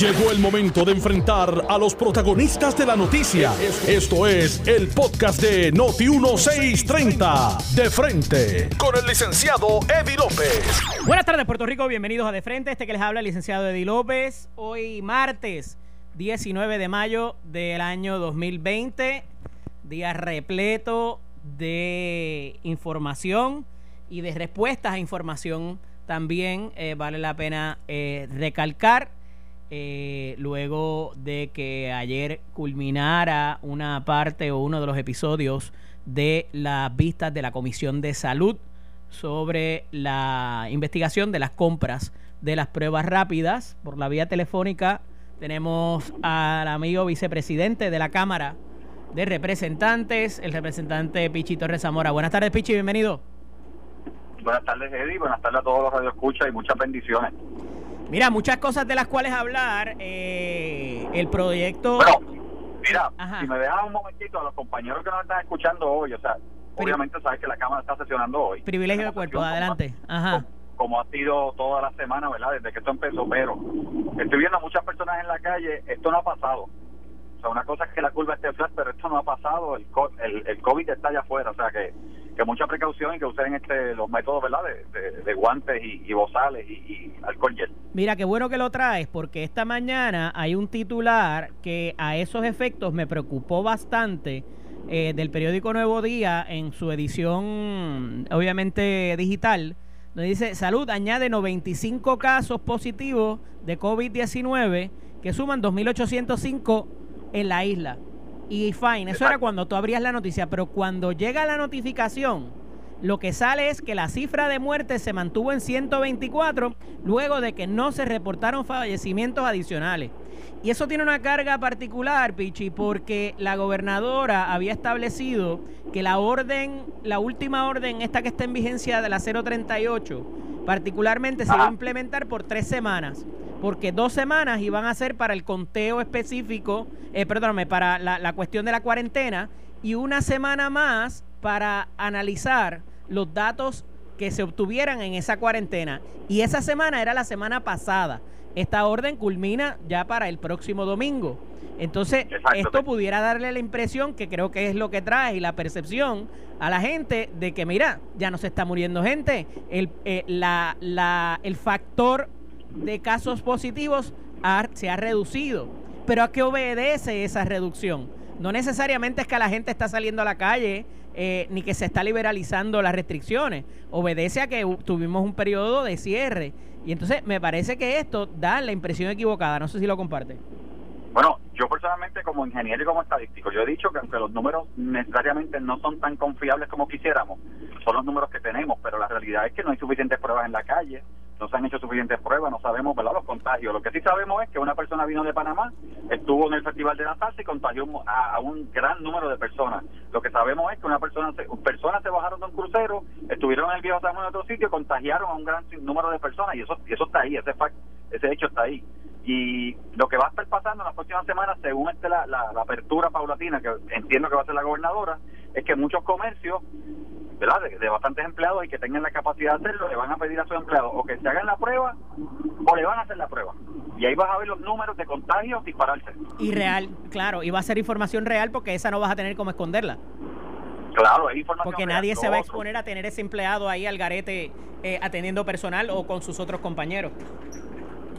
Llegó el momento de enfrentar a los protagonistas de la noticia. Esto es el podcast de Noti1630. De frente, con el licenciado Eddie López. Buenas tardes, Puerto Rico. Bienvenidos a De Frente. Este que les habla el licenciado Eddie López. Hoy martes 19 de mayo del año 2020. Día repleto de información y de respuestas a información también eh, vale la pena eh, recalcar eh, luego de que ayer culminara una parte o uno de los episodios de las vistas de la Comisión de Salud sobre la investigación de las compras de las pruebas rápidas por la vía telefónica. Tenemos al amigo vicepresidente de la Cámara de Representantes, el representante Pichi Torres Zamora. Buenas tardes, Pichi, bienvenido. Buenas tardes, Eddie. Buenas tardes a todos los radioescuchas y muchas bendiciones. Mira, muchas cosas de las cuales hablar. Eh, el proyecto. Bueno, mira, si me dejas un momentito a los compañeros que nos están escuchando hoy, o sea, obviamente sabes que la Cámara está sesionando hoy. Privilegio de cuerpo, adelante. Ajá. Como, ha sido toda la semana, ¿verdad? Desde que esto empezó, pero estoy viendo a muchas personas en la calle, esto no ha pasado. O sea, una cosa es que la curva esté flat, pero esto no ha pasado, el, el, el COVID está allá afuera, o sea que que mucha precaución y que usen este, los métodos ¿verdad? De, guantes y, y bozales y, alcohol gel. Mira, qué bueno que lo traes, porque esta mañana hay un titular que a esos efectos me preocupó bastante eh, del periódico Nuevo Día en su edición, obviamente digital, donde dice, salud añade 95 casos positivos de COVID-19 que suman 2.805 en la isla. Y fine, eso era cuando tú abrías la noticia, pero cuando llega la notificación, lo que sale es que la cifra de muertes se mantuvo en 124 luego de que no se reportaron fallecimientos adicionales. Y eso tiene una carga particular, Pichi, porque la gobernadora había establecido que la orden, la última orden, esta que está en vigencia de la 038, particularmente se iba a implementar por tres semanas porque dos semanas iban a ser para el conteo específico, eh, perdóname, para la, la cuestión de la cuarentena y una semana más para analizar los datos que se obtuvieran en esa cuarentena. Y esa semana era la semana pasada. Esta orden culmina ya para el próximo domingo. Entonces, esto pudiera darle la impresión, que creo que es lo que trae, y la percepción a la gente de que, mira, ya no se está muriendo gente. El, eh, la, la, el factor de casos positivos se ha reducido. Pero ¿a qué obedece esa reducción? No necesariamente es que la gente está saliendo a la calle eh, ni que se está liberalizando las restricciones. Obedece a que tuvimos un periodo de cierre. Y entonces me parece que esto da la impresión equivocada. No sé si lo comparte. Bueno, yo personalmente como ingeniero y como estadístico, yo he dicho que aunque los números necesariamente no son tan confiables como quisiéramos, son los números que tenemos, pero la realidad es que no hay suficientes pruebas en la calle, no se han hecho suficientes pruebas, no sabemos los contagios. Lo que sí sabemos es que una persona vino de Panamá, estuvo en el Festival de la Salsa y contagió a, un gran número de personas. Lo que sabemos es que una persona se, personas se bajaron de un crucero, estuvieron en el viejo San en otro sitio, contagiaron a un gran número de personas y eso, eso está ahí, ese, ese hecho está ahí. Y lo que va a estar pasando en las próximas semanas, según este, la, la, apertura paulatina, que entiendo que va a ser la gobernadora, es que muchos comercios, ¿verdad? De, bastantes empleados y que tengan la capacidad de hacerlo, le van a pedir a sus empleados o que se hagan la prueba o le van a hacer la prueba. Y ahí vas a ver los números de contagios dispararse. Y real, claro, y va a ser información real porque esa no vas a tener como esconderla. Claro, hay información Porque nadie se va a exponer a tener ese empleado ahí al garete eh, atendiendo personal o con sus otros compañeros.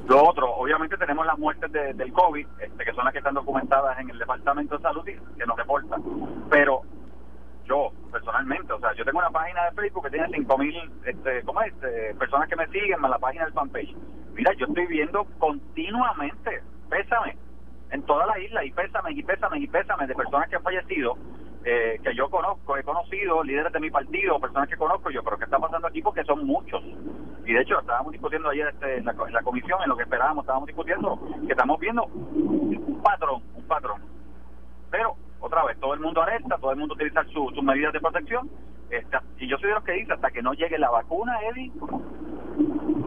Lo otro, obviamente tenemos las muertes del COVID, este, que son las que están documentadas en el Departamento de Salud y que nos reportan. Pero yo, personalmente, o sea, yo tengo una página de Facebook que tiene 5.000 este, ¿cómo es? Este, personas que me siguen, más la página del fanpage. Mira, yo estoy viendo continuamente, pésame, en toda la isla, y pésame, y pésame, y pésame de personas que han fallecido eh, que yo conozco, he conocido, líderes de mi partido, personas que conozco yo, pero ¿qué está pasando aquí? Porque son muchos. Y de hecho, estábamos discutiendo ayer este, en, la, comisión, en lo que esperábamos, estábamos discutiendo que estamos viendo un patrón, un patrón. Pero, otra vez, todo el mundo alerta, todo el mundo utiliza sus medidas de protección. Este, y yo soy de los que dice, hasta que no llegue la vacuna, Eddie,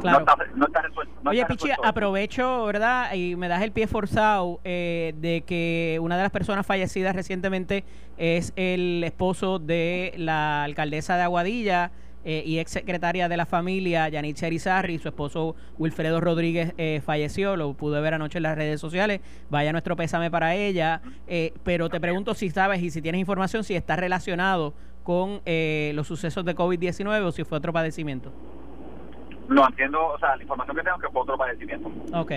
Claro. No está, resuelto. Oye, Pichi, aprovecho, ¿verdad? Y me das el pie forzado eh, de que una de las personas fallecidas recientemente es el esposo de la alcaldesa de Aguadilla, eh, y ex secretaria de la familia, Yanit Cherizarri, su esposo Wilfredo Rodríguez eh, falleció, lo pude ver anoche en las redes sociales, vaya nuestro pésame para ella, eh, pero te pregunto si sabes y si tienes información si está relacionado con los sucesos de COVID-19 o si fue otro padecimiento. No entiendo, o sea, la información que tengo es que fue otro padecimiento. Ok,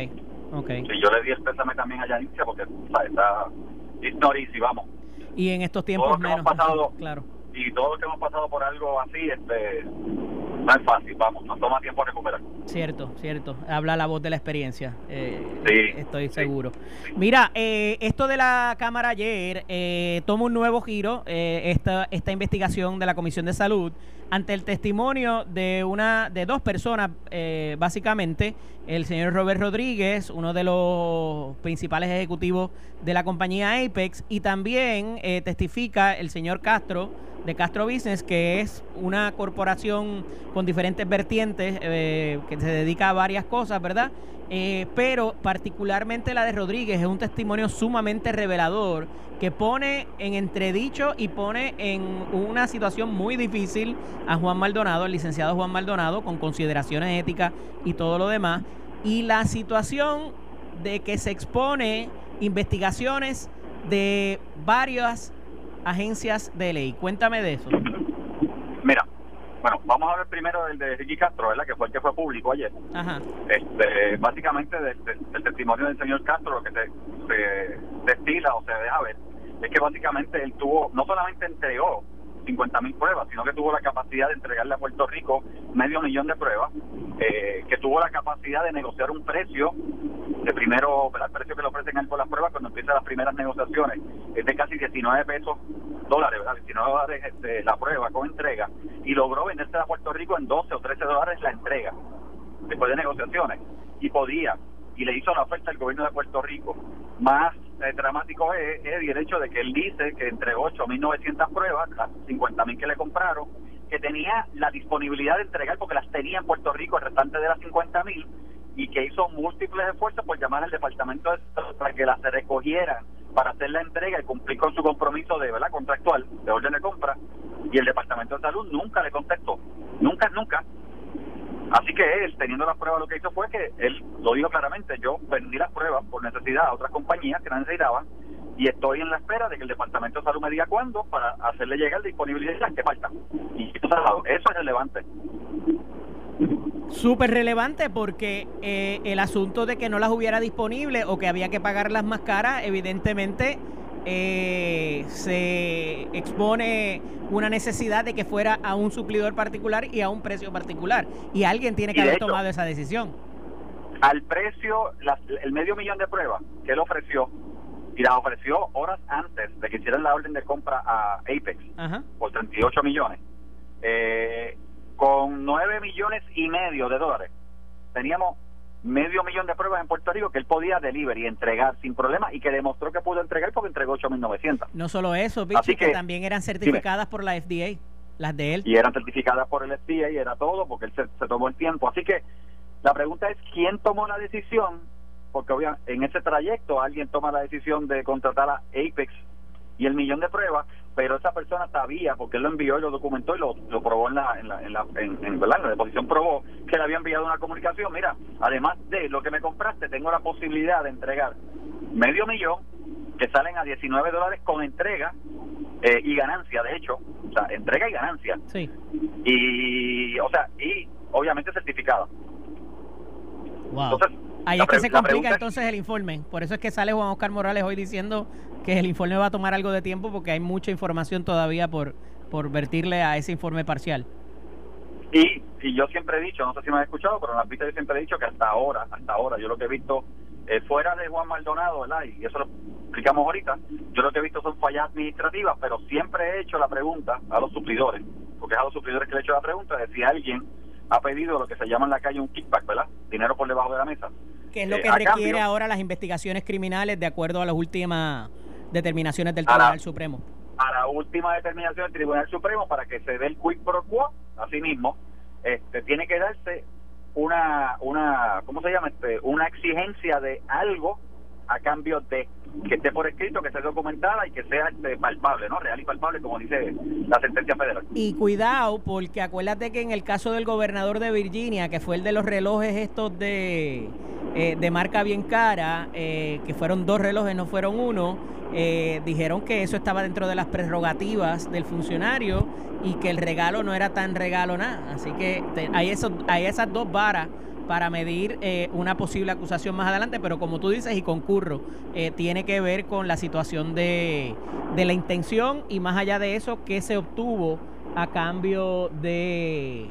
ok. Sí, yo le di el pésame también a Yanitia porque o está y vamos. Y en estos tiempos menos. Hemos pasado, claro y todos los que hemos pasado por algo así, este, no es fácil, vamos, nos toma tiempo recuperar. Cierto, cierto. Habla la voz de la experiencia. Eh, sí, estoy seguro. Mira, eh, esto de la Cámara ayer eh, toma un nuevo giro, eh, esta, esta investigación de la Comisión de Salud, ante el testimonio de una de dos personas, eh, básicamente, el señor Robert Rodríguez, uno de los principales ejecutivos de la compañía Apex, y también testifica el señor Castro, de Castro Business, que es una corporación con diferentes vertientes eh, que se dedica a varias cosas, ¿verdad? Eh, pero particularmente la de Rodríguez es un testimonio sumamente revelador que pone en entredicho y pone en una situación muy difícil a Juan Maldonado, el licenciado Juan Maldonado, con consideraciones éticas y todo lo demás. Y la situación de que se expone investigaciones de varias agencias de ley. Cuéntame de eso. A ver primero el de Ricky Castro, ¿verdad? Que fue el que fue público ayer. Ajá. Este, básicamente, del, testimonio del señor Castro, lo que se, se destila o se deja ver es que básicamente él tuvo, no solamente entregó 50 mil pruebas, sino que tuvo la capacidad de entregarle a Puerto Rico medio millón de pruebas, eh, que tuvo la capacidad de negociar un precio, de primero, el precio que le ofrecen a él por las pruebas cuando empiezan las primeras negociaciones, es de casi 19 pesos dólares, ¿verdad? 19 dólares este, la prueba con entrega, y logró venderse a Puerto Rico en 12 o 13 dólares la entrega, después de negociaciones, y podía, y le hizo la oferta al gobierno de Puerto Rico. Más eh, dramático es, el hecho de que él dice que entregó 8.900 pruebas, las 50.000 que le compraron, que tenía la disponibilidad de entregar porque las tenía en Puerto Rico, el restante de las 50.000, y que hizo múltiples esfuerzos por llamar al departamento de para que las recogieran para hacer la entrega y cumplir con su compromiso de verdad contractual de orden de compra y el departamento de salud nunca le contestó Así que él, teniendo las pruebas, lo que hizo fue que él lo dijo claramente, yo vendí las pruebas por necesidad a otras compañías que no necesitaban y estoy en la espera de que el Departamento de Salud me diga cuándo para hacerle llegar disponibilidad que falta. Y eso es relevante. Súper relevante porque eh, el asunto de que no las hubiera disponible o que había que pagarlas más caras, evidentemente eh, se expone una necesidad de que fuera a un suplidor particular y a un precio particular. Y alguien tiene que haber tomado esa decisión. Al precio, el medio millón de pruebas que él ofreció, y las ofreció horas antes de que hicieran la orden de compra a Apex por 38 millones, eh, con 9 millones y medio de dólares, teníamos medio millón de pruebas en Puerto Rico que él podía deliver y entregar sin problema y que demostró que pudo entregar porque entregó 8.900. No solo eso, Así que, también eran certificadas por la FDA, las de él. Y eran certificadas por el FDA y era todo porque él se, tomó el tiempo. Así que la pregunta es, ¿quién tomó la decisión? Porque obviamente en ese trayecto alguien toma la decisión de contratar a Apex y el millón de pruebas pero esa persona sabía, porque él lo envió y lo documentó y lo, probó en la, en la, en la, en, la deposición probó que le había enviado una comunicación, mira, además de lo que me compraste, tengo la posibilidad de entregar medio millón que salen a 19 dólares con entrega eh, y ganancia, de hecho, o sea, entrega y ganancia. Sí. Y, o sea, y obviamente certificada. Wow. Ahí es que se complica entonces el informe. Por eso es que sale Juan Oscar Morales hoy diciendo que el informe va a tomar algo de tiempo porque hay mucha información todavía por, por vertirle a ese informe parcial. Y, y yo siempre he dicho, no sé si me has escuchado, pero en la pista yo siempre he dicho que hasta ahora, hasta ahora, yo lo que he visto eh, fuera de Juan Maldonado, ¿verdad? Y eso lo explicamos ahorita, yo lo que he visto son fallas administrativas, pero siempre he hecho la pregunta a los suplidores, porque es a los suplidores que le he hecho la pregunta de si alguien ha pedido lo que se llama en la calle un kickback, ¿verdad? Dinero por debajo de la mesa. Que es lo eh, que requiere ahora las investigaciones criminales de acuerdo a las últimas determinaciones del Tribunal Supremo. A la última determinación del Tribunal Supremo para que se dé el quid pro quo, así mismo, este, tiene que darse una, una, ¿cómo se llama? Este, una exigencia de algo a cambio de que esté por escrito, que esté documentada y que sea este, palpable, ¿no? Real y palpable, como dice la sentencia federal. Y cuidado, porque acuérdate que en el caso del gobernador de Virginia, que fue el de los relojes estos de, eh, de marca bien cara, eh, que fueron dos relojes, no fueron uno, dijeron que eso estaba dentro de las prerrogativas del funcionario y que el regalo no era tan regalo nada. Así que hay, esos, hay esas dos varas para medir eh, una posible acusación más adelante, pero como tú dices y concurro, eh, tiene que ver con la situación de, de la intención y más allá de eso, qué se obtuvo a cambio de,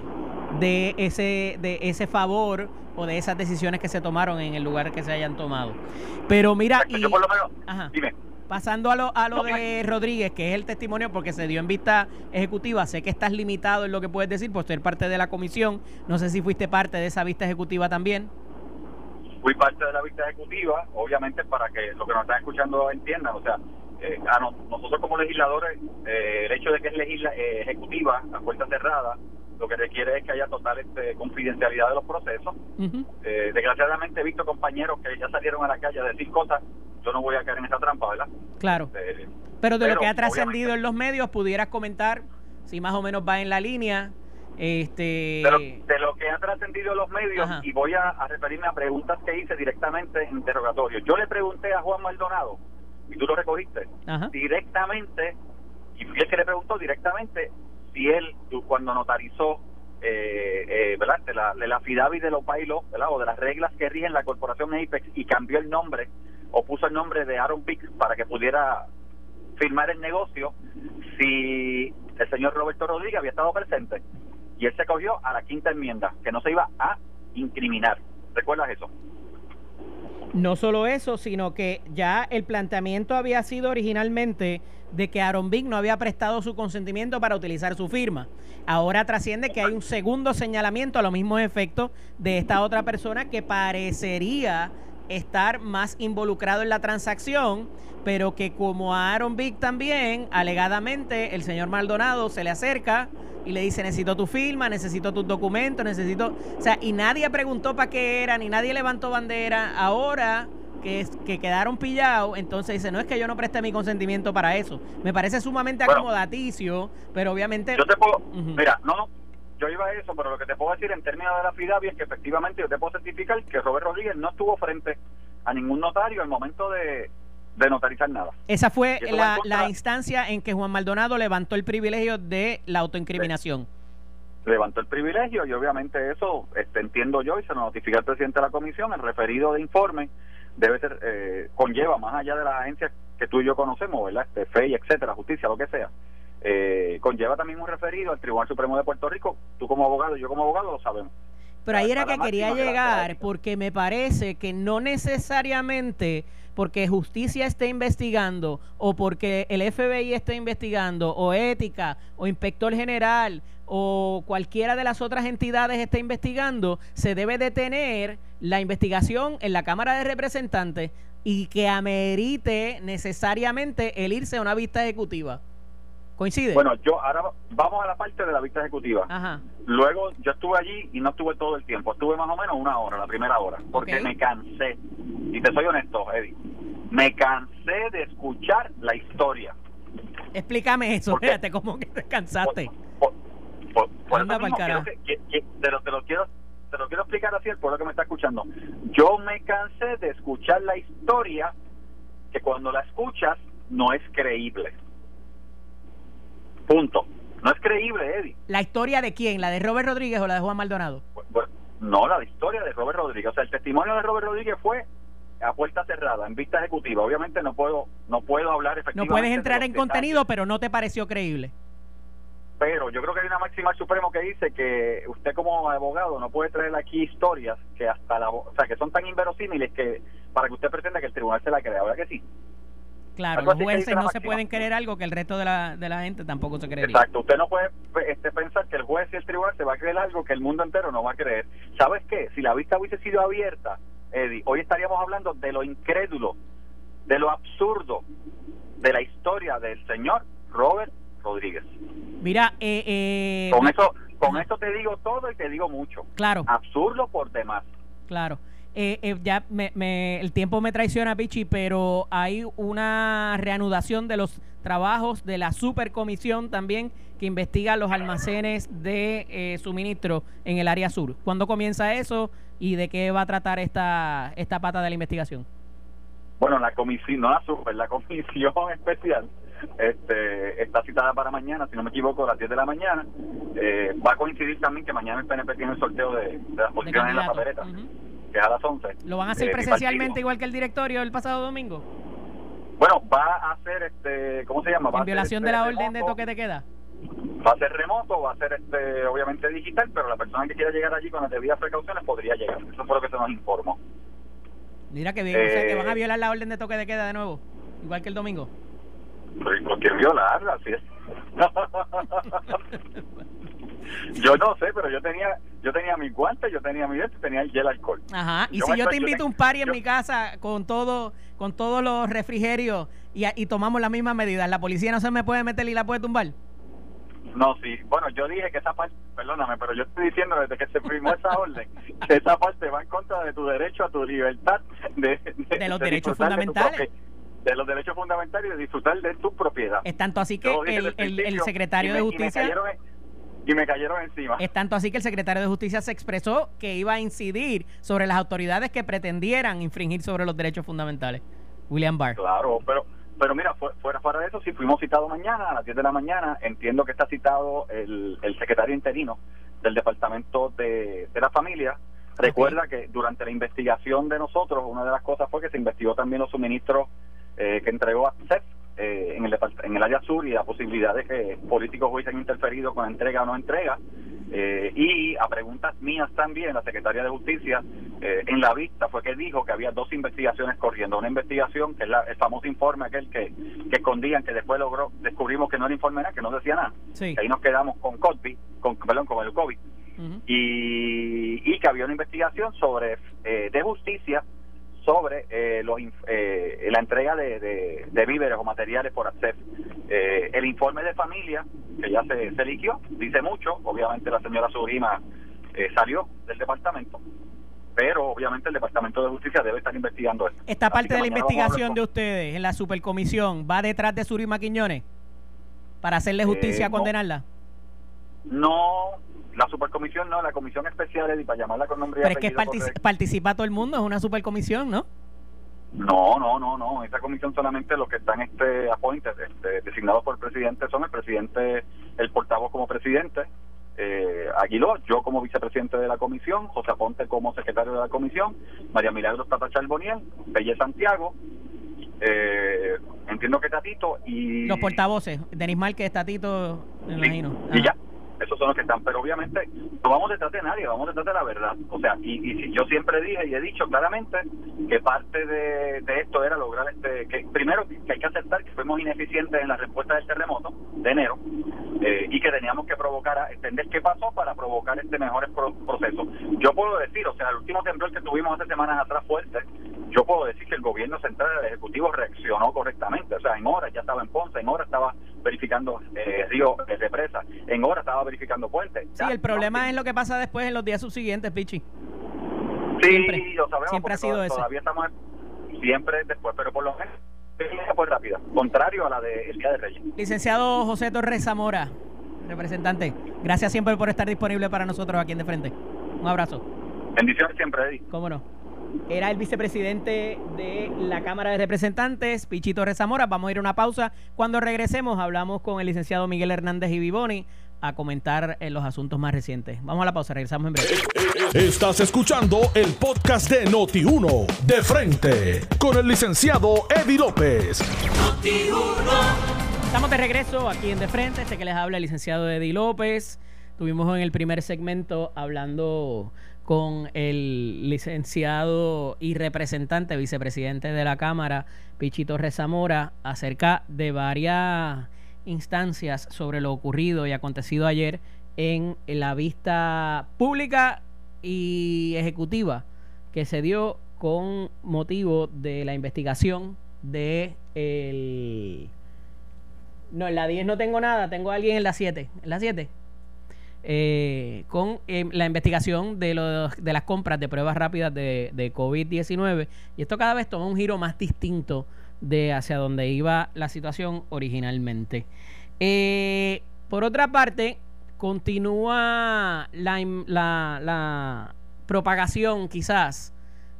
de, ese, de ese favor o de esas decisiones que se tomaron en el lugar que se hayan tomado. Pero mira, y, por lo menos, dime. Pasando a lo, a lo de Rodríguez, que es el testimonio porque se dio en vista ejecutiva, sé que estás limitado en lo que puedes decir por ser parte de la comisión. No sé si fuiste parte de esa vista ejecutiva también. Fui parte de la vista ejecutiva, obviamente para que lo que nos están escuchando entiendan. O sea, eh, nosotros como legisladores, eh, el hecho de que es legisla, eh, ejecutiva a puerta cerrada, lo que requiere es que haya total este, confidencialidad de los procesos. Eh, desgraciadamente he visto compañeros que ya salieron a la calle a decir cosas, yo no voy a caer en esa trampa, ¿verdad? Claro. Eh, pero de lo que ha trascendido en los medios, pudieras comentar si más o menos va en la línea. Este... de lo que ha trascendido en los medios, y voy a, referirme a preguntas que hice directamente en interrogatorio. Yo le pregunté a Juan Maldonado, y tú lo recogiste, directamente, y fui el que le preguntó directamente si él, cuando notarizó eh, eh, ¿verdad? de la, de la FIDAVI de los bailos, ¿verdad? o de las reglas que rigen la corporación Apex y cambió el nombre o puso el nombre de Aaron Biggs para que pudiera firmar el negocio, si el señor Roberto Rodríguez había estado presente y él se cogió a la quinta enmienda, que no se iba a incriminar. ¿Recuerdas eso? No solo eso, sino que ya el planteamiento había sido originalmente de que Aaron Big no había prestado su consentimiento para utilizar su firma. Ahora trasciende que hay un segundo señalamiento a los mismos efectos de esta otra persona que parecería estar más involucrado en la transacción, pero que como a Aaron Big también, alegadamente, el señor Maldonado se le acerca y le dice, necesito tu firma, necesito tus documentos, necesito... O sea, y nadie preguntó para qué era, ni nadie levantó bandera. Ahora que, que quedaron pillados, entonces dice, no es que yo no preste mi consentimiento para eso. Me parece sumamente acomodaticio, pero obviamente... Yo te puedo... Mira, no, yo iba a eso, pero lo que te puedo decir en términos de la FIDAVI es que efectivamente yo te puedo certificar que Robert Rodríguez no estuvo frente a ningún notario al momento de, notarizar nada. Esa fue la, la, instancia en que Juan Maldonado levantó el privilegio de la autoincriminación. Levantó el privilegio y obviamente eso este, entiendo yo y se lo notifica al presidente de la comisión, el referido de informe debe ser, eh, conlleva más allá de las agencias que tú y yo conocemos, ¿verdad? Este, FEI, etcétera, justicia, lo que sea eh, conlleva también un referido al Tribunal Supremo de Puerto Rico. Tú como abogado y yo como abogado lo sabemos. Pero ahí era que quería llegar, porque me parece que no necesariamente porque justicia esté investigando o porque el FBI esté investigando o ética o inspector general o cualquiera de las otras entidades esté investigando, se debe detener la investigación en la Cámara de Representantes y que amerite necesariamente el irse a una vista ejecutiva. ¿Coincide? Bueno, yo ahora vamos a la parte de la vista ejecutiva. Luego yo estuve allí y no estuve todo el tiempo, estuve más o menos una hora, la primera hora, porque me cansé. Y te soy honesto, Eddie, me cansé de escuchar la historia. Explícame eso, fíjate cómo que te cansaste. Por, por, te, lo, te, lo, quiero te lo quiero explicar así el pueblo que me está escuchando. Yo me cansé de escuchar la historia que cuando la escuchas no es creíble. Punto. No es creíble, Eddie. ¿La historia de quién? ¿La de Robert Rodríguez o la de Juan Maldonado? no, la historia de Robert Rodríguez. O sea, el testimonio de Robert Rodríguez fue a puerta cerrada, en vista ejecutiva. Obviamente no puedo no puedo hablar efectivamente. No puedes entrar en contenido, pero no te pareció creíble. Pero yo creo que hay una máxima supremo que dice que usted como abogado no puede traer aquí historias que hasta la, o sea, que son tan inverosímiles que para que usted pretenda que el tribunal se la crea, ¿verdad que sí? Claro, los jueces no se pueden creer algo que el resto de la, de la gente tampoco se creería. Exacto, usted no puede este, pensar que el juez y el tribunal se va a creer algo que el mundo entero no va a creer. ¿Sabes qué? Si la vista hubiese sido abierta, Eddie, hoy estaríamos hablando de lo incrédulo, de lo absurdo de la historia del señor Robert Rodríguez. Mira, eh, eh, con eso, con esto te digo todo y te digo mucho. Claro. Absurdo por demás. Claro. Eh, eh, ya me, me- el tiempo me traiciona, Pichi, pero hay una reanudación de los trabajos de la supercomisión también que investiga los almacenes de eh, suministro en el área sur. ¿Cuándo comienza eso y de qué va a tratar esta, esta pata de la investigación? Bueno, la comisión, no la super, la comisión especial este, está citada para mañana, si no me equivoco, a las 10 de la mañana. Eh, va a coincidir también que mañana el PNP tiene el sorteo de, de las De posiciones en la papeleta. Que es a las 11. ¿Lo van a hacer Eh, presencialmente igual que el directorio el pasado domingo? Bueno, va a ser, este, ¿cómo se llama? Va ¿En violación este, de la orden de toque de queda? Va a ser remoto, va a ser este, obviamente digital, pero la persona que quiera llegar allí con las debidas precauciones podría llegar. Eso fue lo que se nos informó. Mira que bien, o sea, que Eh, van a violar la orden de toque de queda de nuevo, igual que el domingo. Pues, ¿Por qué violarla? Así es. yo no sé, pero yo tenía yo tenía mis guantes, yo tenía mi esto, tenía el gel alcohol. Ajá. Y Yo si yo te estoy- invito a un party en yo- mi casa con todo, con todos los refrigerios y, y tomamos las mismas medidas, ¿la policía no se me puede meter y la puede tumbar? No, sí. Bueno, yo dije que esa parte, perdóname, pero yo estoy diciendo desde que se firmó esa orden, que esa parte va en contra de tu derecho a tu libertad, de, De los derechos disfrutar de tu fundamentales. de los derechos fundamentales y de disfrutar de tu propiedad. Es tanto así que el, el- secretario de me justicia cayeron y me cayeron encima. es tanto así que el secretario de justicia se expresó que iba a incidir sobre las autoridades que pretendieran infringir sobre los derechos fundamentales. William Barr. Claro, pero pero mira, fu- fuera, fuera de eso, si fuimos citados mañana a las 10 de la mañana, entiendo que está citado el, el secretario interino del Departamento de, de la Familia. Recuerda que durante la investigación de nosotros, una de las cosas fue que se investigó también los suministros eh, que entregó a CEF eh, en, el, en el área sur y la posibilidad de que políticos hubiesen interferido con entrega o no entrega. Eh, y a preguntas mías también, la secretaria de Justicia, eh, en la vista fue que dijo que había dos investigaciones corriendo. Una investigación, que es la- el famoso informe aquel que, que escondían, que después logró descubrimos que no era informe nada, que no decía nada. Sí. Que ahí nos quedamos con COVID, con, perdón, con el COVID. Y, y que había una investigación sobre eh, de justicia sobre eh, los, eh, la entrega de, de- de víveres o materiales por hacer. Eh, el informe de familia, que ya se, se liquió, dice mucho. Obviamente la señora Surima eh, salió del departamento, pero obviamente el Departamento de Justicia debe estar investigando esto. Esta parte de la investigación de ustedes en la supercomisión va detrás de Surima Quiñones para hacerle justicia Eh, a no. condenarla. con- No, la supercomisión no, la comisión especial, y para llamarla con nombre y Pero es que correcto. participa todo el mundo, es una supercomisión, ¿no? No, no, no, no. Esa comisión solamente los que están este appointed, este, designados por el presidente son el presidente, el portavoz como presidente, eh, Aguiló, yo como vicepresidente de la comisión, José Aponte como secretario de la comisión, María Milagros Tata Charboniel, Belle Santiago, eh, entiendo que Tatito y Los portavoces, Denis Márquez, Tatito, me Sí, imagino. Y ya, esos son los que están. Pero obviamente no vamos detrás de nadie, vamos detrás de la verdad. O sea, y, y yo siempre dije y he dicho claramente que parte de, esto era lograr este. que Primero, que hay que aceptar que fuimos ineficientes en la respuesta del terremoto de enero eh, y que teníamos que provocar, entender qué pasó para provocar este mejores pro- procesos. Yo puedo decir, o sea, el último temblor que tuvimos hace semanas atrás fuerte, yo puedo decir que el gobierno central, el Ejecutivo, reaccionó correctamente. O sea, en horas ya estaba en Ponce, en horas estaba verificando eh, río de represa, en horas estaba verificando puentes. Sí, el problema es lo que pasa después en los días subsiguientes, Pichi. Sí, siempre, lo sabemos. siempre ha sido ese. Todavía estamos siempre después, pero por lo menos fue rápida, contrario a la del Día de Reyes. Licenciado José Torres Zamora, representante, gracias siempre por estar disponible para nosotros aquí en De Frente. Un abrazo. Bendiciones siempre, Eddie. ¿Cómo no? Era el vicepresidente de la Cámara de Representantes, Pichito Rezamora. Vamos a ir a una pausa. Cuando regresemos, hablamos con el licenciado Miguel Hernández y Vivoni a comentar eh, los asuntos más recientes. Vamos a la pausa, regresamos en breve. Estás escuchando el podcast de Noti1, de frente, con el licenciado Eddie López. Estamos de regreso aquí en De Frente. Este que les habla el licenciado Eddie López. Tuvimos en el primer segmento hablando con el licenciado y representante, vicepresidente de la Cámara, Pichito Rezamora, acerca de varias instancias sobre lo ocurrido y acontecido ayer en la vista pública y ejecutiva que se dio con motivo de la investigación de el no, en la 10 no tengo nada, tengo a alguien en la 7. ¿En la 7? eh, con eh, la investigación de, los, de las compras de pruebas rápidas de, de COVID-19. Y esto cada vez toma un giro más distinto de hacia donde iba la situación originalmente. Eh, por otra parte, continúa la, la, la propagación quizás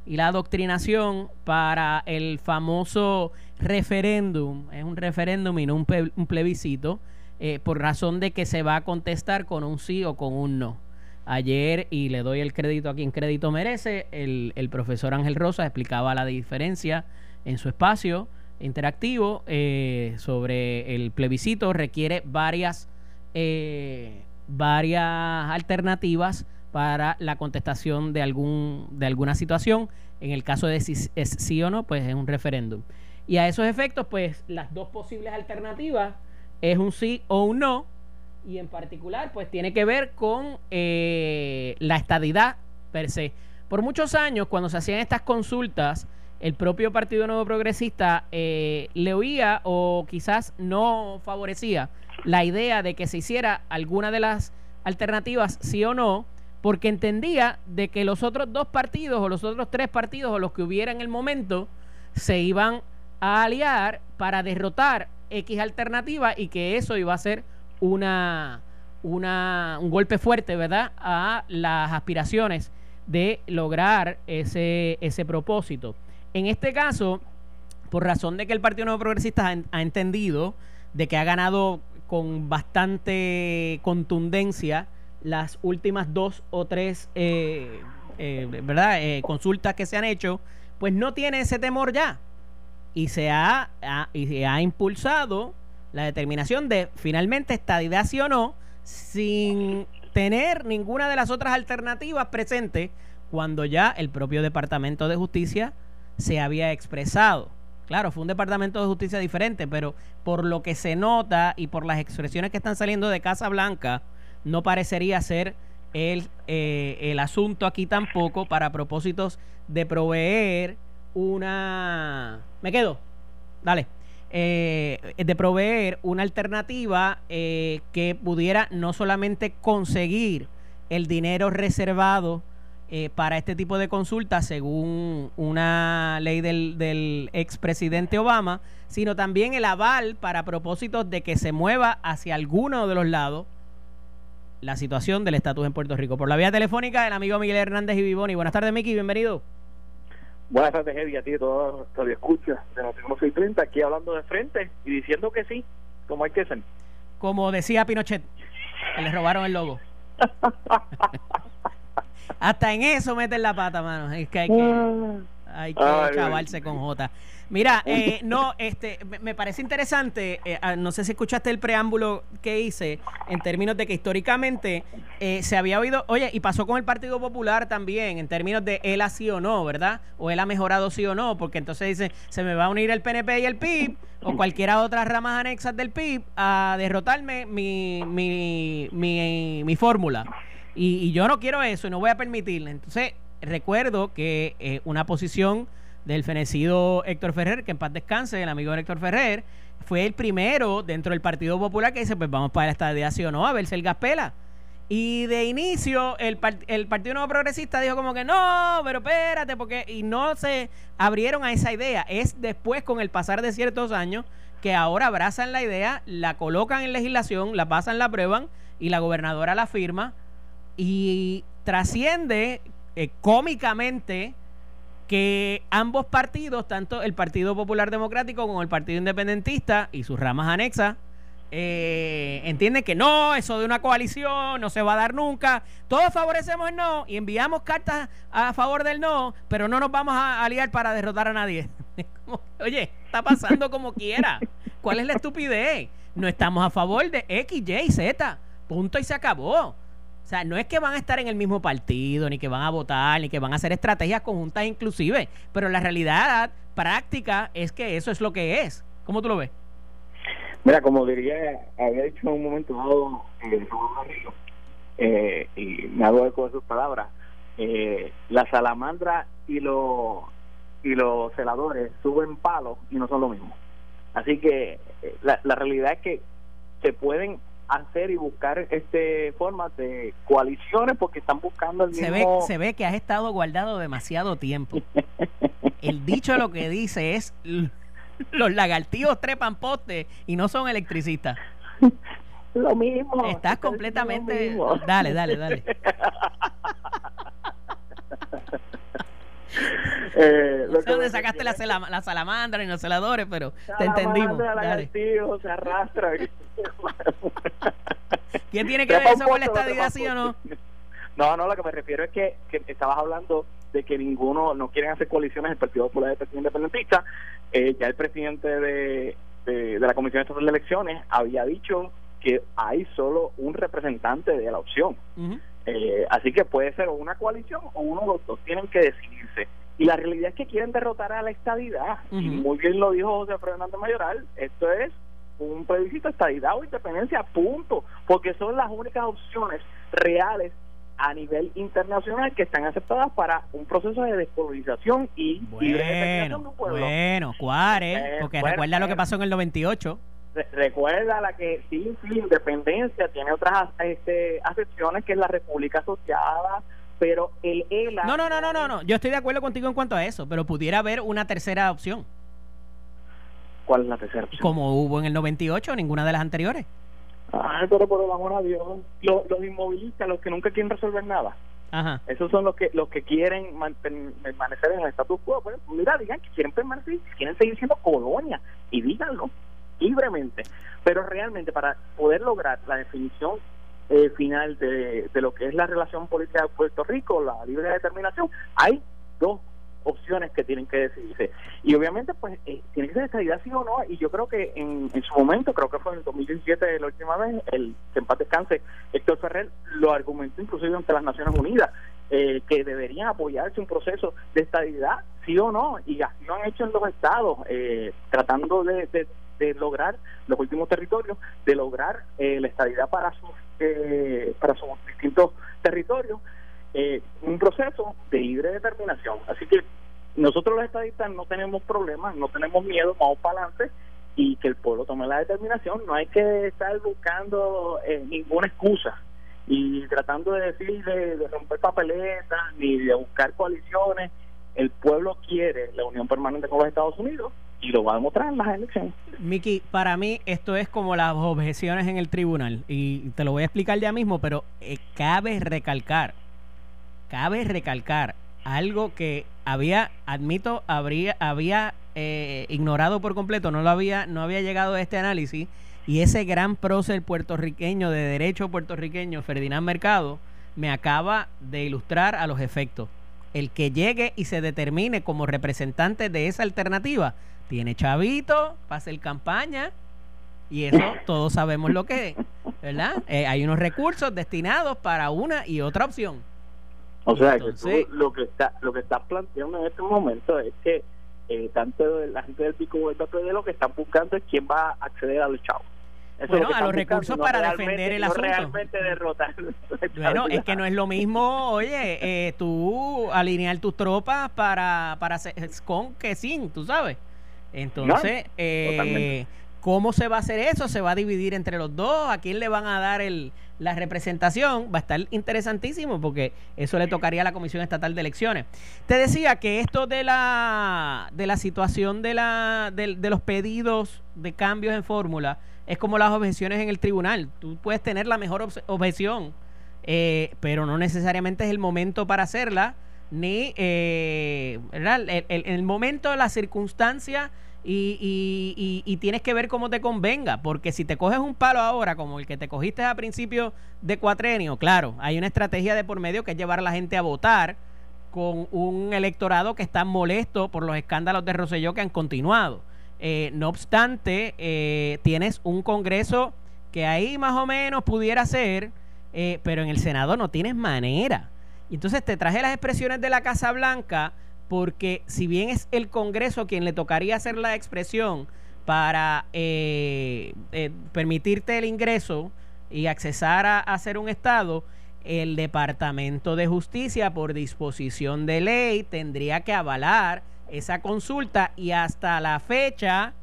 y la adoctrinación para el famoso referéndum. Es un referéndum y no un, plebiscito, eh, por razón de que se va a contestar con un sí o con un no. Ayer, y le doy el crédito a quien crédito merece, el, el profesor Ángel Rosa explicaba la diferencia en su espacio interactivo eh, sobre el plebiscito. Requiere varias, eh, varias alternativas para la contestación de, algún, de alguna situación. En el caso de si es sí o no, pues es un referéndum. Y a esos efectos, pues las dos posibles alternativas es un sí o un no. Y en particular, pues tiene que ver con eh, la estadidad per se. Por muchos años, cuando se hacían estas consultas, el propio Partido Nuevo Progresista eh, le oía o quizás no favorecía la idea de que se hiciera alguna de las alternativas, sí o no, porque entendía de que los otros dos partidos o los otros tres partidos o los que hubiera en el momento se iban a aliar para derrotar X alternativa y que eso iba a ser una, una, un golpe fuerte, ¿verdad?, a las aspiraciones de lograr ese, ese propósito. En este caso, por razón de que el Partido Nuevo Progresista ha entendido de que ha ganado con bastante contundencia las últimas dos o tres eh, eh, ¿verdad? Eh, consultas que se han hecho, pues no tiene ese temor ya. Y se ha, impulsado la determinación de finalmente estadidad sí o no, sin tener ninguna de las otras alternativas presentes, cuando ya el propio Departamento de Justicia se había expresado. Claro, fue un Departamento de Justicia diferente, pero por lo que se nota y por las expresiones que están saliendo de Casa Blanca, no parecería ser el, eh, el asunto aquí tampoco para propósitos de proveer una... Me quedo, dale. Eh, de proveer una alternativa eh, que pudiera no solamente conseguir el dinero reservado para este tipo de consultas según una ley del, del expresidente Obama, sino también el aval para propósitos de que se mueva hacia alguno de los lados la situación del estatus en Puerto Rico. Por la vía telefónica, el amigo Miguel Hernández y Vivoni. Buenas tardes, Miki, bienvenido. Buenas tardes, Eddie, a ti, todos los escucha de los 30, aquí hablando de frente y diciendo que sí, como hay que ser. Como decía Pinochet, que le robaron el logo. Hasta en eso meten la pata, mano. Es que hay que, ah. hay que chavarse con J. Mira, eh, no, este, me parece interesante, eh, ah, no sé si escuchaste el preámbulo que hice en términos de que históricamente eh, se había oído, oye, y pasó con el Partido Popular también, en términos de él ha sí o no, ¿verdad? O él ha mejorado sí o no, porque entonces dice, se me va a unir el PNP y el PIB, o cualquiera otras ramas anexas del PIB, a derrotarme mi, mi, mi, mi fórmula. Y, y, yo no quiero eso y no voy a permitirle. Entonces, recuerdo que una posición del fenecido Héctor Ferrer, que en paz descanse, el amigo de Héctor Ferrer, fue el primero dentro del Partido Popular que dice, pues vamos para esta idea sí o no, a ver si el gas pela. Y de inicio el, el Partido Nuevo Progresista dijo como que no, pero espérate, porque y no se abrieron a esa idea. Es después, con el pasar de ciertos años, que ahora abrazan la idea, la colocan en legislación, la pasan, la aprueban y la gobernadora la firma y trasciende eh, cómicamente que ambos partidos, tanto el Partido Popular Democrático como el Partido Independentista y sus ramas anexas, eh, entienden que no, eso de una coalición no se va a dar nunca. Todos favorecemos el no y enviamos cartas a favor del no, pero no nos vamos a aliar para derrotar a nadie. Oye, está pasando como quiera. ¿Cuál es la estupidez? No estamos a favor de X, Y, Z. Punto y se acabó. O sea, no es que van a estar en el mismo partido, ni que van a votar, ni que van a hacer estrategias conjuntas inclusive, pero la realidad práctica es que eso es lo que es. ¿Cómo tú lo ves? Mira, como diría, había dicho en un momento dado eh, eh, y me hago eco de sus palabras, eh, la salamandra y los y los celadores suben palos y no son lo mismo. Así que eh, la, la realidad es que se pueden hacer y buscar este formas de coaliciones porque están buscando el se mismo ve se ve que has estado guardado demasiado tiempo. El dicho lo que dice es los lagartijos trepan postes y no son electricistas lo mismo. Estás completamente dale dale dale eh, no sé dónde sacaste la, la, salamandra y los celadores, pero te entendimos. Dale. se arrastra. ¿Quién tiene que ver eso con la estadidad, sí o no? No, no, lo que me refiero es que, que estabas hablando de que ninguno, no quieren hacer coaliciones el Partido Popular y el Partido Independentista. Eh, ya el presidente de, de, la Comisión Estatal de Elecciones había dicho que hay solo un representante de la opción. eh, así que puede ser una coalición o uno de los dos. Tienen que decidirse. Y la realidad es que quieren derrotar a la estadidad. Y muy bien lo dijo José Fernández Mayoral. Esto es un plebiscito estadidad o independencia, punto. Porque son las únicas opciones reales a nivel internacional que están aceptadas para un proceso de descolonización y, bueno, de pueblo. Bueno, Juárez, eh, porque recuerda lo que pasó en el 98. recuerda la que sí, sí, independencia tiene otras este, acepciones que es la República Asociada, pero el ELA... No, no, no, no, no, no, yo estoy de acuerdo contigo en cuanto a eso, pero pudiera haber una tercera opción. ¿Cuál es la tercera opción? Como hubo en el 98, ninguna de las anteriores. Ay, pero por el amor a Dios, los, los inmovilistas, los que nunca quieren resolver nada. Ajá. Esos son los que los que quieren permanecer en el status quo. Pues, mira, digan que quieren permanecer, quieren seguir siendo colonia y díganlo libremente. Pero realmente para poder lograr la definición eh, final de, de lo que es la relación política de Puerto Rico, la libre determinación, hay dos opciones que tienen que decidirse. Y obviamente, pues, eh, tiene que ser estabilidad sí o no. Y yo creo que en, en su momento, creo que fue en el 2017 la última vez, el que en paz descanse, Héctor Ferrer lo argumentó inclusive ante las Naciones Unidas, eh, que deberían apoyarse un proceso de estabilidad sí o no. Y así lo han hecho en los estados, eh, tratando de, de, lograr los últimos territorios, de lograr la estabilidad para sus, para sus distintos territorios eh, un proceso de libre determinación. Así que nosotros los estadistas no tenemos problemas, no tenemos miedo, vamos para adelante y que el pueblo tome la determinación. No hay que estar buscando eh, ninguna excusa y tratando de decir de, romper papeletas ni de buscar coaliciones. El pueblo quiere la unión permanente con los Estados Unidos y lo va a demostrar en las elecciones. Miki, para mí esto es como las objeciones en el tribunal y te lo voy a explicar ya mismo, pero eh, cabe recalcar cabe recalcar algo que había, admito, habría, había eh, ignorado por completo, no lo había, no había llegado a este análisis, y ese gran prócer puertorriqueño de derecho puertorriqueño, Ferdinand Mercado, me acaba de ilustrar a los efectos. El que llegue y se determine como representante de esa alternativa, tiene chavito para hacer campaña, y eso todos sabemos lo que es, ¿verdad? Eh, hay unos recursos destinados para una y otra opción. O sea, que lo que está lo que estás planteando en este momento es que eh, tanto la gente del pico de lo que están buscando es quién va a acceder a los chavos. bueno, a los recursos para defender el asunto. realmente derrotar. Bueno, es que no es lo mismo, oye, eh, tú alinear tus tropas para, para con que sin, tú sabes. Entonces, eh, ¿Cómo se va a hacer eso? ¿Se va a dividir entre los dos? ¿A quién le van a dar el, la representación? Va a estar interesantísimo porque eso le tocaría a la Comisión Estatal de Elecciones. Te decía que esto de la, de la situación de, la, de, los pedidos de cambios en fórmula es como las objeciones en el tribunal. Tú puedes tener la mejor objeción, eh, pero no necesariamente es el momento para hacerla, ni eh, en el momento, la circunstancia y, y, y, tienes que ver cómo te convenga, porque si te coges un palo ahora, como el que te cogiste a principio de cuatrenio, claro, hay una estrategia de por medio que es llevar a la gente a votar con un electorado que está molesto por los escándalos de Roselló que han continuado. Eh, no obstante, eh, tienes un Congreso que ahí más o menos pudiera ser, eh, pero en el Senado no tienes manera. Y entonces te traje las expresiones de la Casa Blanca porque si bien es el Congreso quien le tocaría hacer la expresión para eh, eh, permitirte el ingreso y accesar a, hacer un Estado, el Departamento de Justicia, por disposición de ley, tendría que avalar esa consulta y hasta la fecha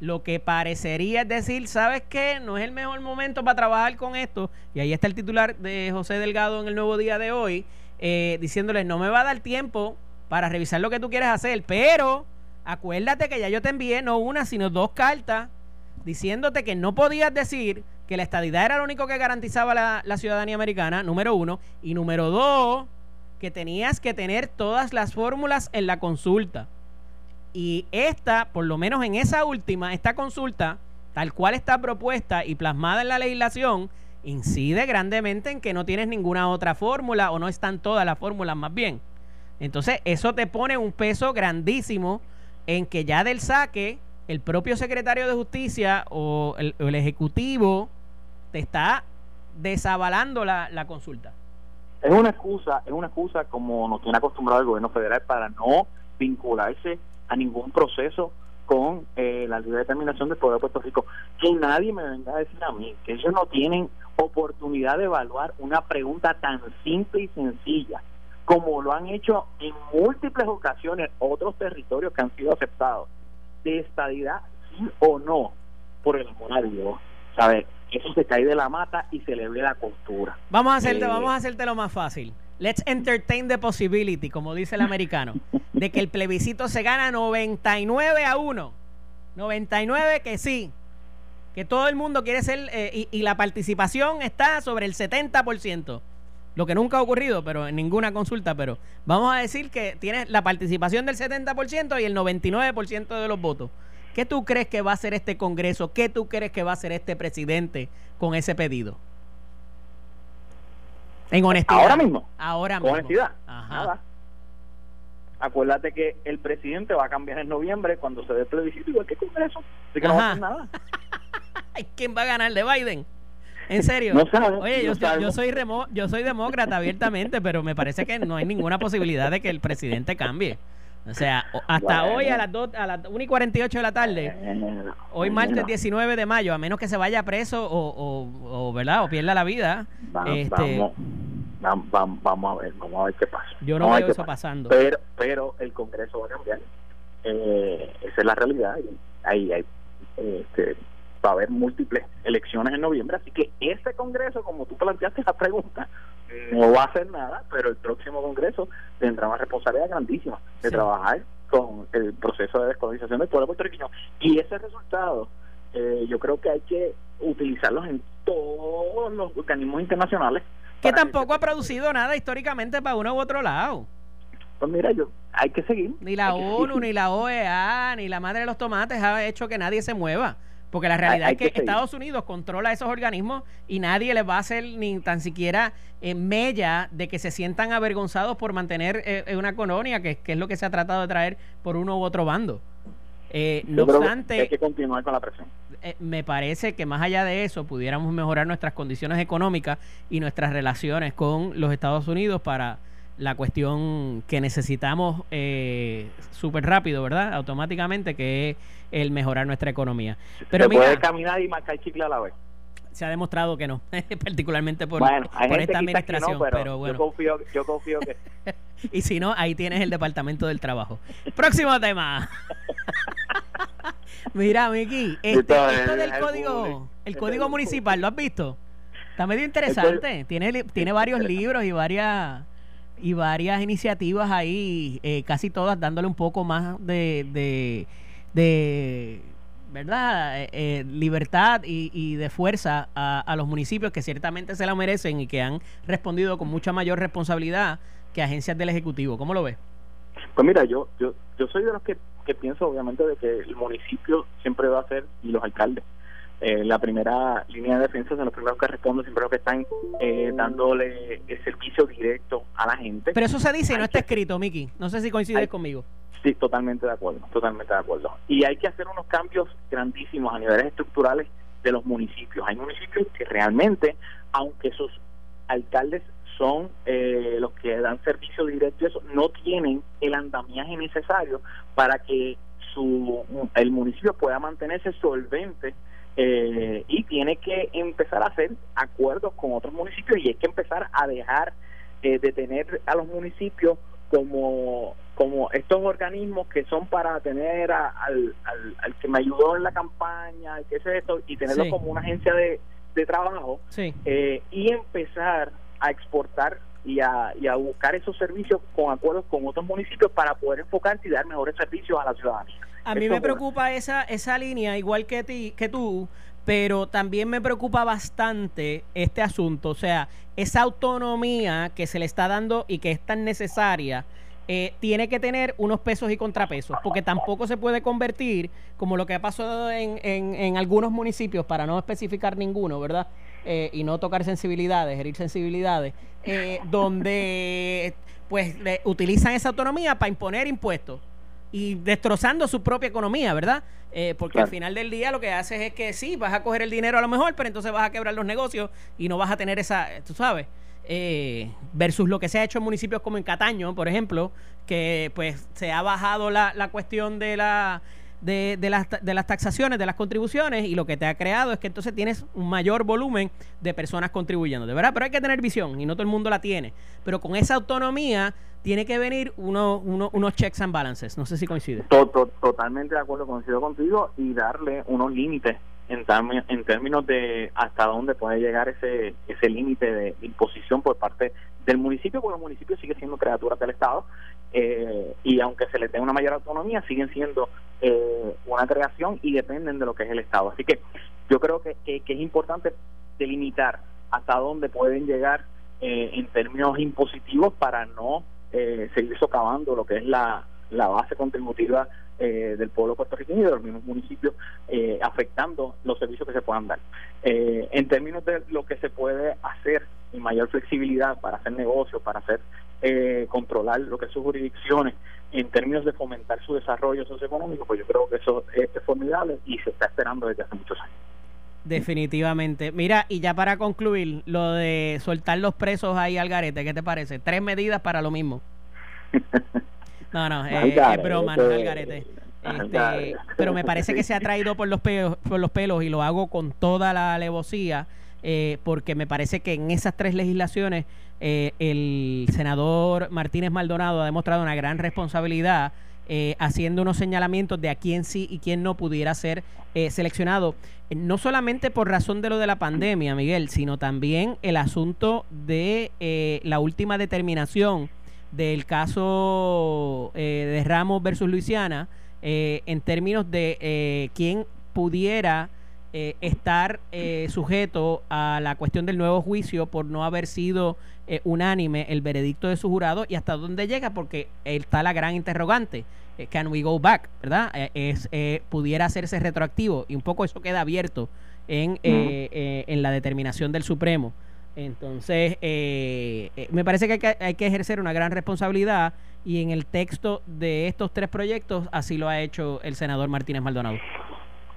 lo que parecería es decir, ¿sabes qué? No es el mejor momento para trabajar con esto. Y ahí está el titular de José Delgado en el nuevo día de hoy, eh, diciéndole, no me va a dar tiempo para revisar lo que tú quieres hacer, pero acuérdate que ya yo te envié no una, sino dos cartas diciéndote que no podías decir que la estadidad era lo único que garantizaba la, la ciudadanía americana, número uno, y número dos, que tenías que tener todas las fórmulas en la consulta. Y esta, por lo menos en esa última, esta consulta, tal cual está propuesta y plasmada en la legislación, incide grandemente en que no tienes ninguna otra fórmula o no están todas las fórmulas más bien. Entonces, eso te pone un peso grandísimo en que ya del saque, el propio secretario de justicia o el, ejecutivo te está desavalando la, consulta. Es una excusa, es una excusa como nos tiene acostumbrado el gobierno federal para no vincularse a ningún proceso con eh, la libre determinación del pueblo de Puerto Rico. Que nadie me venga a decir a mí que ellos no tienen oportunidad de evaluar una pregunta tan simple y sencilla como lo han hecho en múltiples ocasiones otros territorios que han sido aceptados, de estadidad sí o no, por el amor a Dios. ¿Sabes? Eso se cae de la mata y se le ve la costura. Vamos a hacerte, Eh, vamos a hacerte lo más fácil. Let's entertain the possibility, como dice el americano, de que el plebiscito se gana 99 a 1. 99 que sí. Que todo el mundo quiere ser eh, y, y la participación está sobre el 70%. Lo que nunca ha ocurrido, pero en ninguna consulta, pero vamos a decir que tienes la participación del 70% y el 99% de los votos. ¿Qué tú crees que va a hacer este Congreso? ¿Qué tú crees que va a hacer este presidente con ese pedido? En honestidad. Ahora mismo, Ahora con mismo. honestidad, Ajá. nada. Acuérdate que el presidente va a cambiar en noviembre cuando se dé el plebiscito, igual que el Congreso. Así que no va a hacer nada. ¿Quién va a ganar de Biden? En serio. No sabemos, Oye, no yo, soy remo- yo soy demócrata abiertamente, pero me parece que no hay ninguna posibilidad de que el presidente cambie. O sea, hasta Bueno. hoy a las 2, a las 1 y 48 de la tarde, Eh, hoy martes bueno, 19 de mayo, a menos que se vaya preso o, o, o, ¿verdad? O pierda la vida. este, vamos, vam- vam- vamos a ver, vamos a ver qué pasa. yo no Vamos veo eso pasa. pasando. Pero, pero el Congreso va a cambiar. Eh, esa es la realidad. Ahí hay, este, va a haber múltiples elecciones en noviembre. Así que ese Congreso, como tú planteaste la pregunta, no va a hacer nada, pero el próximo Congreso tendrá una responsabilidad grandísima de Sí. trabajar con el proceso de descolonización del pueblo puertorriqueño. Y ese resultado, eh, yo creo que hay que utilizarlos en todos los organismos internacionales. Que tampoco ha producido nada históricamente para uno u otro lado. Pues mira, yo, hay que seguir. Ni la ONU, seguir. ni la OEA, ni la madre de los tomates ha hecho que nadie se mueva. Porque la realidad hay es que. Estados Unidos controla esos organismos y nadie les va a hacer ni tan siquiera eh, mella de que se sientan avergonzados por mantener eh, eh, una colonia, que, que es lo que se ha tratado de traer por uno u otro bando. Eh, no que obstante, hay que continuar con la presión. eh, me parece que más allá de eso pudiéramos mejorar nuestras condiciones económicas y nuestras relaciones con los Estados Unidos para la cuestión que necesitamos eh, súper rápido, ¿verdad? Automáticamente, que es el mejorar nuestra economía. Pero Se mira, puede caminar y marcar chicle a la vez. se ha demostrado que no, particularmente por, bueno, por esta administración, no, pero, pero bueno. yo confío, yo confío que Y si no, ahí tienes el Departamento del Trabajo. Próximo tema. Mira, Miki, este, Esto esto es del el código, el código municipal, ¿lo has visto? Está medio interesante. Tiene, tiene varios libros y varias y varias iniciativas ahí, eh, casi todas dándole un poco más de, de, de ¿verdad? Eh, eh, libertad y, y de fuerza a, a los municipios que ciertamente se la merecen y que han respondido con mucha mayor responsabilidad que agencias del Ejecutivo. ¿Cómo lo ves? Pues mira, yo yo yo soy de los que, que pienso obviamente de que el municipio siempre va a ser y los alcaldes eh, la primera línea de defensa son los primeros que responden, siempre los que están eh, dándole el servicio directo a la gente. Pero eso se dice y no está escrito, Miki. No sé si coincides Hay- conmigo. Sí, totalmente de acuerdo, totalmente de acuerdo. Y hay que hacer unos cambios grandísimos a niveles estructurales de los municipios. Hay municipios que realmente, aunque sus alcaldes son eh, los que dan servicio directo eso, no tienen el andamiaje necesario para que su el municipio pueda mantenerse solvente eh, y tiene que empezar a hacer acuerdos con otros municipios y hay que empezar a dejar eh, de tener a los municipios como como estos organismos que son para tener al, al, que me ayudó en la campaña, qué es esto, y tenerlo como una agencia de, de trabajo, eh, y empezar a exportar y a, y a buscar esos servicios con acuerdos con otros municipios para poder enfocarse y dar mejores servicios a la ciudadanía. A mí me preocupa esa, esa línea, igual que, ti, que tú, pero también me preocupa bastante este asunto, o sea, esa autonomía que se le está dando y que es tan necesaria. Eh, tiene que tener unos pesos y contrapesos, porque tampoco se puede convertir, como lo que ha pasado en, en, en algunos municipios, para no especificar ninguno, ¿verdad? Eh, y no tocar sensibilidades, herir sensibilidades, eh, donde pues utilizan esa autonomía para imponer impuestos y destrozando su propia economía, ¿verdad? Eh, porque al final del día lo que haces es que sí, vas a coger el dinero a lo mejor, pero entonces vas a quebrar los negocios y no vas a tener esa, tú sabes, eh, versus lo que se ha hecho en municipios como en Cataño, por ejemplo, que pues se ha bajado la, la cuestión de la de, de, las, de las taxaciones, de las contribuciones, y lo que te ha creado es que entonces tienes un mayor volumen de personas contribuyendo, de verdad, pero hay que tener visión y no todo el mundo la tiene. Pero con esa autonomía tiene que venir uno, uno, unos checks and balances. No sé si coincide. totalmente de acuerdo, coincido contigo y darle unos límites en, en términos de hasta dónde puede llegar ese, ese límite de imposición por parte del municipio, porque el municipio sigue siendo criaturas del Estado eh, y aunque se les dé una mayor autonomía, siguen siendo eh, una creación y dependen de lo que es el Estado. Así que yo creo que, que, es importante delimitar hasta dónde pueden llegar eh, en términos impositivos para no eh, seguir socavando lo que es la, la base contributiva eh, del pueblo puertorriqueño y de los mismos municipios, eh, afectando los servicios que se puedan dar. Eh, en términos de lo que se puede hacer y mayor flexibilidad para hacer negocios, para hacer controlar lo que es sus jurisdicciones, en términos de fomentar su desarrollo socioeconómico, pues yo creo que eso es formidable y se está esperando desde hace muchos años. Definitivamente. Mira, y ya para concluir, lo de soltar los presos ahí al garete, ¿qué te parece? Tres medidas para lo mismo. No, no, es broma, no es garete. Este, pero me parece que se ha traído por los pelos, por los pelos y lo hago con toda la alevosía, eh, porque me parece que en esas tres legislaciones eh, el senador Martínez Maldonado ha demostrado una gran responsabilidad eh, haciendo unos señalamientos de a quién sí y quién no pudiera ser seleccionado, no solamente por razón de lo de la pandemia, Miguel, sino también el asunto de la última determinación del caso eh, de Ramos versus Luisiana eh, en términos de eh, quién pudiera estar sujeto a la cuestión del nuevo juicio por no haber sido unánime el veredicto de su jurado y hasta dónde llega porque está la gran interrogante can we go back verdad es pudiera hacerse retroactivo y un poco eso queda abierto en, en la determinación del Supremo entonces, eh, eh, me parece que hay, que ejercer una gran responsabilidad y en el texto de estos tres proyectos así lo ha hecho el senador Martínez Maldonado.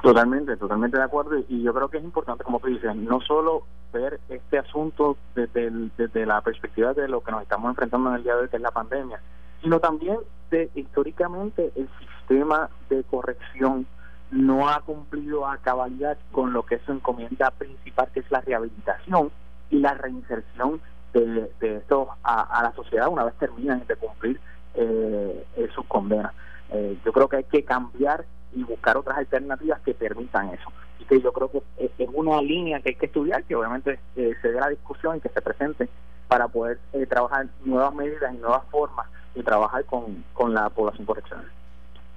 Totalmente, totalmente de acuerdo y yo creo que es importante, como tú dices, no solo ver este asunto desde, desde la perspectiva de lo que nos estamos enfrentando en el día de hoy, que es la pandemia, sino también de históricamente el sistema de corrección no ha cumplido a cabalidad con lo que es su encomienda principal, que es la rehabilitación y la reinserción de, de estos a, la sociedad una vez terminan de cumplir eh, sus condenas. Eh, yo creo que hay que cambiar y buscar otras alternativas que permitan eso. Y que yo creo que es una línea que hay que estudiar, que obviamente eh, se dé la discusión y que se presente para poder eh, trabajar nuevas medidas y nuevas formas de trabajar con, con la población correccional.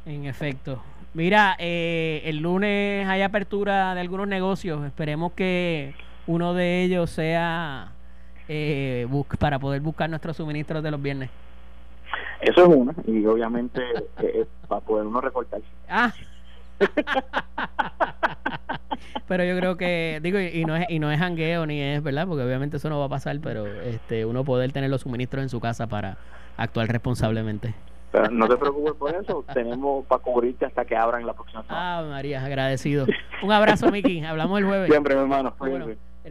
En efecto. Mira, el lunes hay apertura de algunos negocios. Esperemos que uno de ellos sea eh, para poder buscar nuestros suministros de los viernes. Eso es uno, y obviamente eh, para poder uno recortarse. Ah. pero yo creo que digo y, no es y no es hangueo ni es verdad porque obviamente eso no va a pasar pero este uno poder tener los suministros en su casa para actuar responsablemente no te preocupes por eso tenemos para cubrirte hasta que abran la próxima semana. ah María agradecido un abrazo Miki hablamos el jueves siempre mi hermano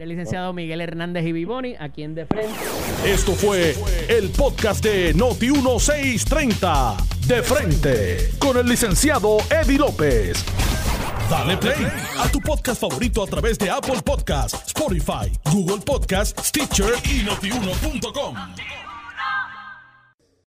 el licenciado Miguel Hernández y Vivoni, aquí en De Frente. Esto fue el podcast de Noti1630. De Frente, con el licenciado Eddie López. Dale play a tu podcast favorito a través de Apple Podcasts, Spotify, Google Podcasts, Stitcher y notiuno.com.